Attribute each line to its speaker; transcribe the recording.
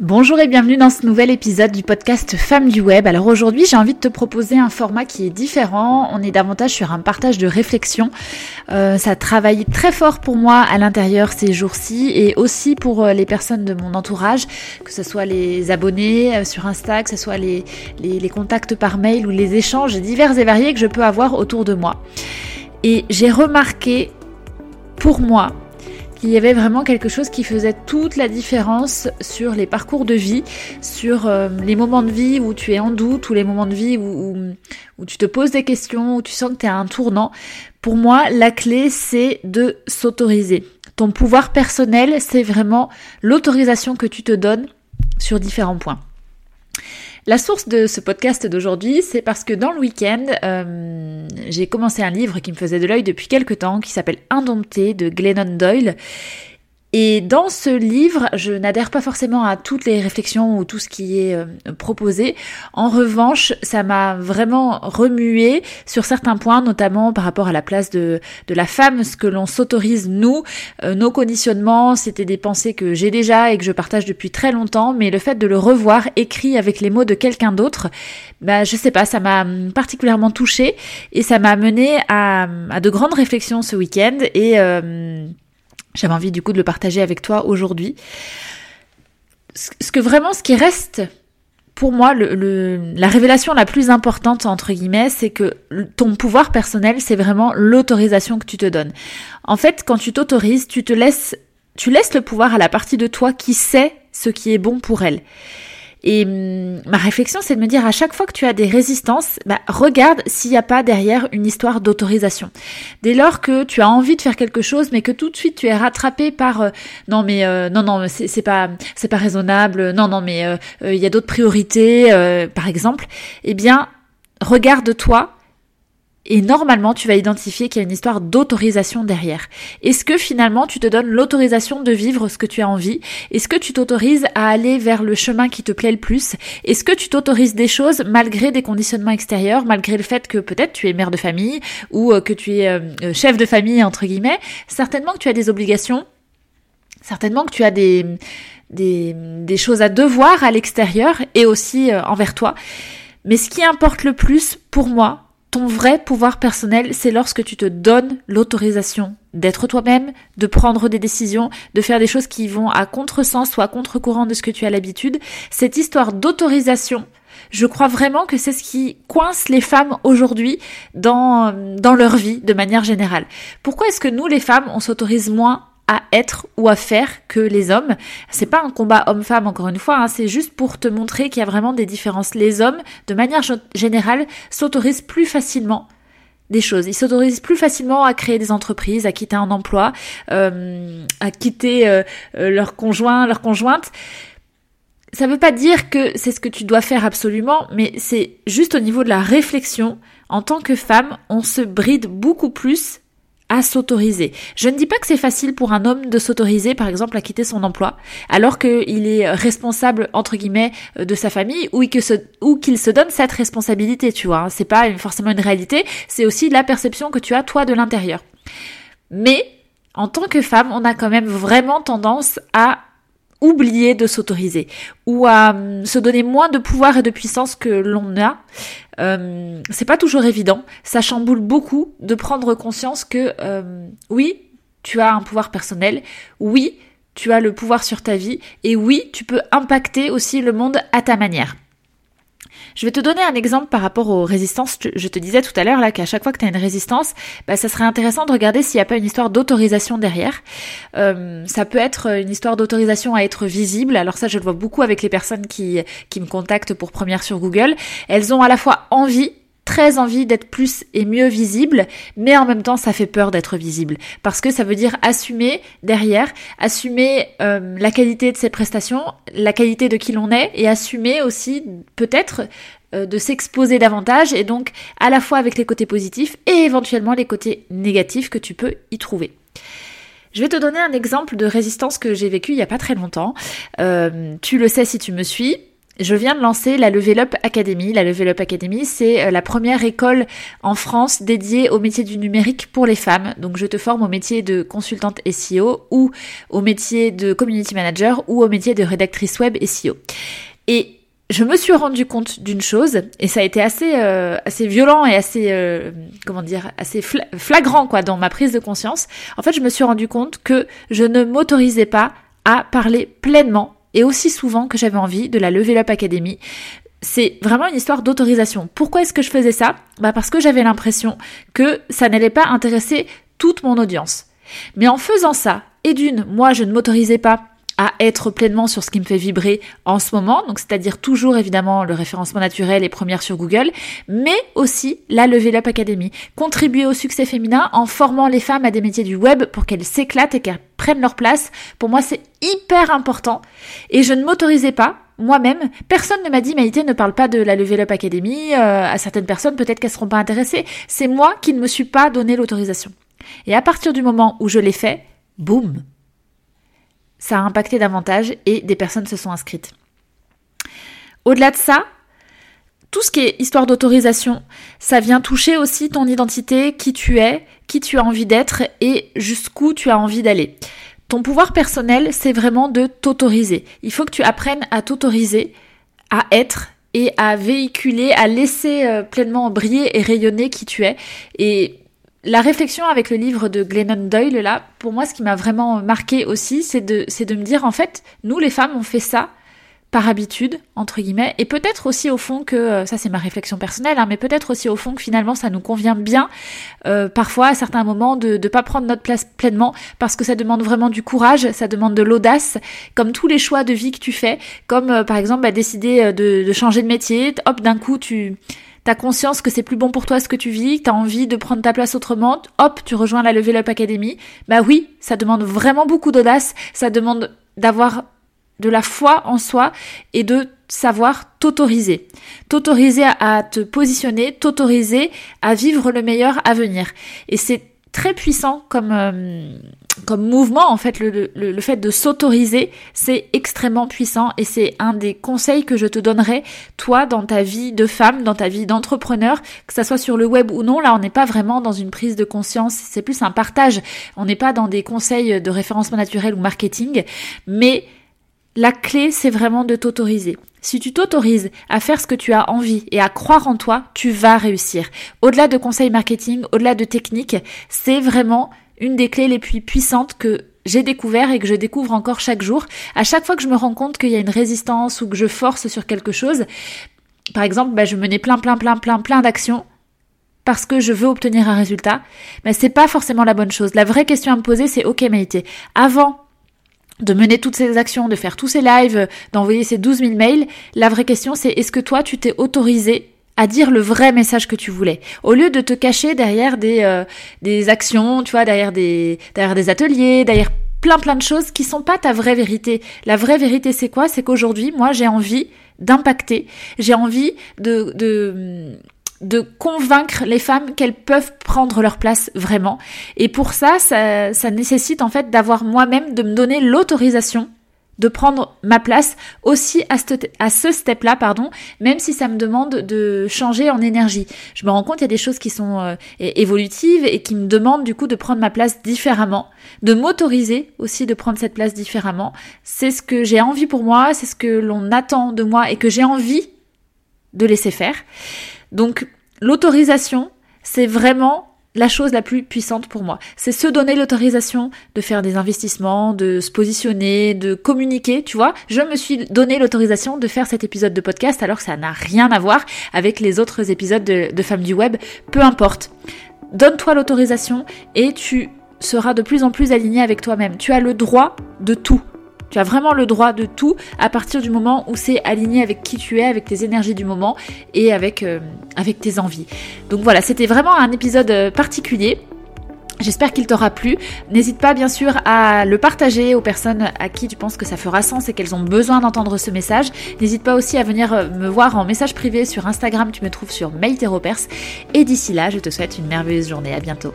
Speaker 1: Bonjour et bienvenue dans ce nouvel épisode du podcast Femmes du Web. Alors aujourd'hui j'ai envie de te proposer un format qui est différent. On est davantage sur un partage de réflexion. Euh, ça travaille très fort pour moi à l'intérieur ces jours-ci et aussi pour euh, les personnes de mon entourage, que ce soit les abonnés euh, sur Insta, que ce soit les, contacts par mail ou les échanges divers et variés que je peux avoir autour de moi. Et j'ai remarqué pour moi qu'il y avait vraiment quelque chose qui faisait toute la différence sur les parcours de vie, sur euh, les moments de vie où tu es en doute, ou les moments de vie où, où, tu te poses des questions, où tu sens que tu es à un tournant. Pour moi, la clé, c'est de s'autoriser. Ton pouvoir personnel, c'est vraiment l'autorisation que tu te donnes sur différents points. La source de ce podcast d'aujourd'hui, c'est parce que dans le week-end, euh, j'ai commencé un livre qui me faisait de l'œil depuis quelques temps, qui s'appelle Indompté de Glennon Doyle. Et dans ce livre, je n'adhère pas forcément à toutes les réflexions ou tout ce qui est euh, proposé. En revanche, ça m'a vraiment remué sur certains points, notamment par rapport à la place de, de la femme, ce que l'on s'autorise nous, euh, nos conditionnements, c'était des pensées que j'ai déjà et que je partage depuis très longtemps, mais le fait de le revoir écrit avec les mots de quelqu'un d'autre, bah je sais pas, ça m'a particulièrement touchée et ça m'a mené à, à, de grandes réflexions ce week-end et euh, j'avais envie du coup de le partager avec toi aujourd'hui. Ce que vraiment, ce qui reste pour moi, la révélation la plus importante, entre guillemets, c'est que ton pouvoir personnel, c'est vraiment l'autorisation que tu te donnes. En fait, quand tu t'autorises, tu te tu laisses le pouvoir à la partie de toi qui sait ce qui est bon pour elle. Et hum, ma réflexion, c'est de me dire à chaque fois que tu as des résistances, bah, regarde s'il n'y a pas derrière une histoire d'autorisation. Dès lors que tu as envie de faire quelque chose, mais que tout de suite tu es rattrapé par euh, non mais euh, non non c'est pas c'est pas raisonnable, non non mais euh, il y a d'autres priorités, par exemple, eh bien regarde-toi et normalement, tu vas identifier qu'il y a une histoire d'autorisation derrière. Est-ce que finalement, tu te donnes l'autorisation de vivre ce que tu as envie? Est-ce que tu t'autorises à aller vers le chemin qui te plaît le plus? Est-ce que tu t'autorises des choses malgré des conditionnements extérieurs, malgré le fait que peut-être tu es mère de famille ou euh, que tu es euh, euh, chef de famille, entre guillemets? Certainement que tu as des obligations, certainement que tu as des, des, des choses à devoir à l'extérieur et aussi envers toi. Mais ce qui importe le plus pour moi, ton vrai pouvoir personnel, c'est lorsque tu te donnes l'autorisation d'être toi-même, de prendre des décisions, de faire des choses qui vont à contresens ou à contre-courant de ce que tu as l'habitude. Cette histoire d'autorisation, je crois vraiment que c'est ce qui coince les femmes aujourd'hui dans, dans leur vie de manière générale. Pourquoi est-ce que nous, les femmes, on s'autorise moins à être ou à faire que les hommes. C'est pas un combat homme-femme encore une fois, hein, c'est juste pour te montrer qu'il y a vraiment des différences. Les hommes, de manière générale, s'autorisent plus facilement des choses. Ils s'autorisent plus facilement à créer des entreprises, à quitter un emploi, euh, à quitter euh, euh, leur conjoint, leur conjointe. Ça veut pas dire que c'est ce que tu dois faire absolument, mais c'est juste au niveau de la réflexion. En tant que femme, on se bride beaucoup plus à s'autoriser. Je ne dis pas que c'est facile pour un homme de s'autoriser, par exemple, à quitter son emploi, alors qu'il est responsable, entre guillemets, euh, de sa famille, ou qu'il se, donne cette responsabilité, tu vois. C'est pas forcément une réalité, c'est aussi la perception que tu as, toi, de l'intérieur. Mais, en tant que femme, on a quand même vraiment tendance à oublier de s'autoriser ou à hum, se donner moins de pouvoir et de puissance que l'on a. Euh, c'est pas toujours évident. Ça chamboule beaucoup de prendre conscience que euh, oui, tu as un pouvoir personnel. Oui, tu as le pouvoir sur ta vie. Et oui, tu peux impacter aussi le monde à ta manière. Je vais te donner un exemple par rapport aux résistances. Je te disais tout à l'heure là qu'à chaque fois que tu as une résistance, bah, ça serait intéressant de regarder s'il n'y a pas une histoire d'autorisation derrière. Euh, ça peut être une histoire d'autorisation à être visible. Alors ça, je le vois beaucoup avec les personnes qui, qui me contactent pour première sur Google. Elles ont à la fois envie très envie d'être plus et mieux visible, mais en même temps ça fait peur d'être visible parce que ça veut dire assumer derrière, assumer euh, la qualité de ses prestations, la qualité de qui l'on est et assumer aussi peut-être euh, de s'exposer davantage et donc à la fois avec les côtés positifs et éventuellement les côtés négatifs que tu peux y trouver. Je vais te donner un exemple de résistance que j'ai vécu il y a pas très longtemps. Euh, tu le sais si tu me suis, je viens de lancer la Level Up Academy. La Level Up Academy, c'est euh, la première école en France dédiée au métier du numérique pour les femmes. Donc je te forme au métier de consultante SEO ou au métier de community manager ou au métier de rédactrice web SEO. Et je me suis rendu compte d'une chose et ça a été assez euh, assez violent et assez euh, comment dire assez flagrant quoi dans ma prise de conscience. En fait, je me suis rendu compte que je ne m'autorisais pas à parler pleinement et aussi souvent que j'avais envie de la Level Up Academy. C'est vraiment une histoire d'autorisation. Pourquoi est-ce que je faisais ça? Bah parce que j'avais l'impression que ça n'allait pas intéresser toute mon audience. Mais en faisant ça, et d'une, moi je ne m'autorisais pas à être pleinement sur ce qui me fait vibrer en ce moment, donc c'est-à-dire toujours évidemment le référencement naturel et première sur Google, mais aussi la Level Up Academy, contribuer au succès féminin en formant les femmes à des métiers du web pour qu'elles s'éclatent et qu'elles prennent leur place. Pour moi, c'est hyper important et je ne m'autorisais pas moi-même, personne ne m'a dit Maïté ne parle pas de la Level Up Academy, euh, à certaines personnes peut-être qu'elles seront pas intéressées. C'est moi qui ne me suis pas donné l'autorisation. Et à partir du moment où je l'ai fait, boum, ça a impacté davantage et des personnes se sont inscrites. Au-delà de ça, tout ce qui est histoire d'autorisation, ça vient toucher aussi ton identité, qui tu es, qui tu as envie d'être et jusqu'où tu as envie d'aller. Ton pouvoir personnel, c'est vraiment de t'autoriser. Il faut que tu apprennes à t'autoriser, à être et à véhiculer, à laisser euh, pleinement briller et rayonner qui tu es. Et la réflexion avec le livre de Glennon Doyle, là, pour moi, ce qui m'a vraiment marqué aussi, c'est de, de me dire, en fait, nous, les femmes, on fait ça par habitude, entre guillemets, et peut-être aussi au fond que, euh, ça c'est ma réflexion personnelle, hein, mais peut-être aussi au fond que finalement ça nous convient bien, euh, parfois à certains moments, de ne pas prendre notre place pleinement, parce que ça demande vraiment du courage, ça demande de l'audace, comme tous les choix de vie que tu fais, comme euh, par exemple bah, décider de, de changer de métier, hop, d'un coup tu t'as conscience que c'est plus bon pour toi ce que tu vis, que t'as envie de prendre ta place autrement, hop, tu rejoins la Level Up Academy. Bah oui, ça demande vraiment beaucoup d'audace, ça demande d'avoir de la foi en soi et de savoir t'autoriser. T'autoriser à te positionner, t'autoriser à vivre le meilleur à venir. Et c'est très puissant comme, euh, comme mouvement, en fait, le, le, fait de s'autoriser, c'est extrêmement puissant et c'est un des conseils que je te donnerai, toi, dans ta vie de femme, dans ta vie d'entrepreneur, que ça soit sur le web ou non. Là, on n'est pas vraiment dans une prise de conscience, c'est plus un partage. On n'est pas dans des conseils de référencement naturel ou marketing, mais la clé, c'est vraiment de t'autoriser. Si tu t'autorises à faire ce que tu as envie et à croire en toi, tu vas réussir. Au-delà de conseils marketing, au-delà de techniques, c'est vraiment une des clés les plus puissantes que j'ai découvert et que je découvre encore chaque jour. À chaque fois que je me rends compte qu'il y a une résistance ou que je force sur quelque chose, par exemple, bah, je menais plein, plein, plein, plein, plein d'actions parce que je veux obtenir un résultat, mais c'est pas forcément la bonne chose. La vraie question à me poser, c'est ok, Maïté, avant de mener toutes ces actions, de faire tous ces lives, d'envoyer ces 12 000 mails, la vraie question c'est est-ce que toi tu t'es autorisé à dire le vrai message que tu voulais. Au lieu de te cacher derrière des euh, actions tu vois derrière des ateliers derrière plein plein de choses qui sont pas ta vraie vérité. La vraie vérité c'est quoi? C'est qu'aujourd'hui moi j'ai envie d'impacter. J'ai envie de convaincre les femmes qu'elles peuvent prendre leur place vraiment. Et pour ça, ça, ça nécessite en fait d'avoir moi-même, de me donner l'autorisation de prendre ma place aussi à ce, step-là, pardon, même si ça me demande de changer en énergie. Je me rends compte, il y a des choses qui sont euh, évolutives et qui me demandent du coup de prendre ma place différemment, de m'autoriser aussi de prendre cette place différemment. C'est ce que j'ai envie pour moi, c'est ce que l'on attend de moi et que j'ai envie de laisser faire. Donc l'autorisation, c'est vraiment la chose la plus puissante pour moi. C'est se donner l'autorisation de faire des investissements, de se positionner, de communiquer, tu vois. Je me suis donné l'autorisation de faire cet épisode de podcast alors que ça n'a rien à voir avec les autres épisodes de, de Femmes du Web. Peu importe. Donne-toi l'autorisation et tu seras de plus en plus aligné avec toi-même. Tu as le droit de tout. Tu as vraiment le droit de tout à partir du moment où c'est aligné avec qui tu es, avec tes énergies du moment et avec, euh, avec tes envies. Donc voilà, c'était vraiment un épisode euh, particulier. J'espère qu'il t'aura plu. N'hésite pas bien sûr à le partager aux personnes à qui tu penses que ça fera sens et qu'elles ont besoin d'entendre ce message. N'hésite pas aussi à venir euh, me voir en message privé sur Instagram, tu me trouves sur Mail Et d'ici là, je te souhaite une merveilleuse journée. À bientôt.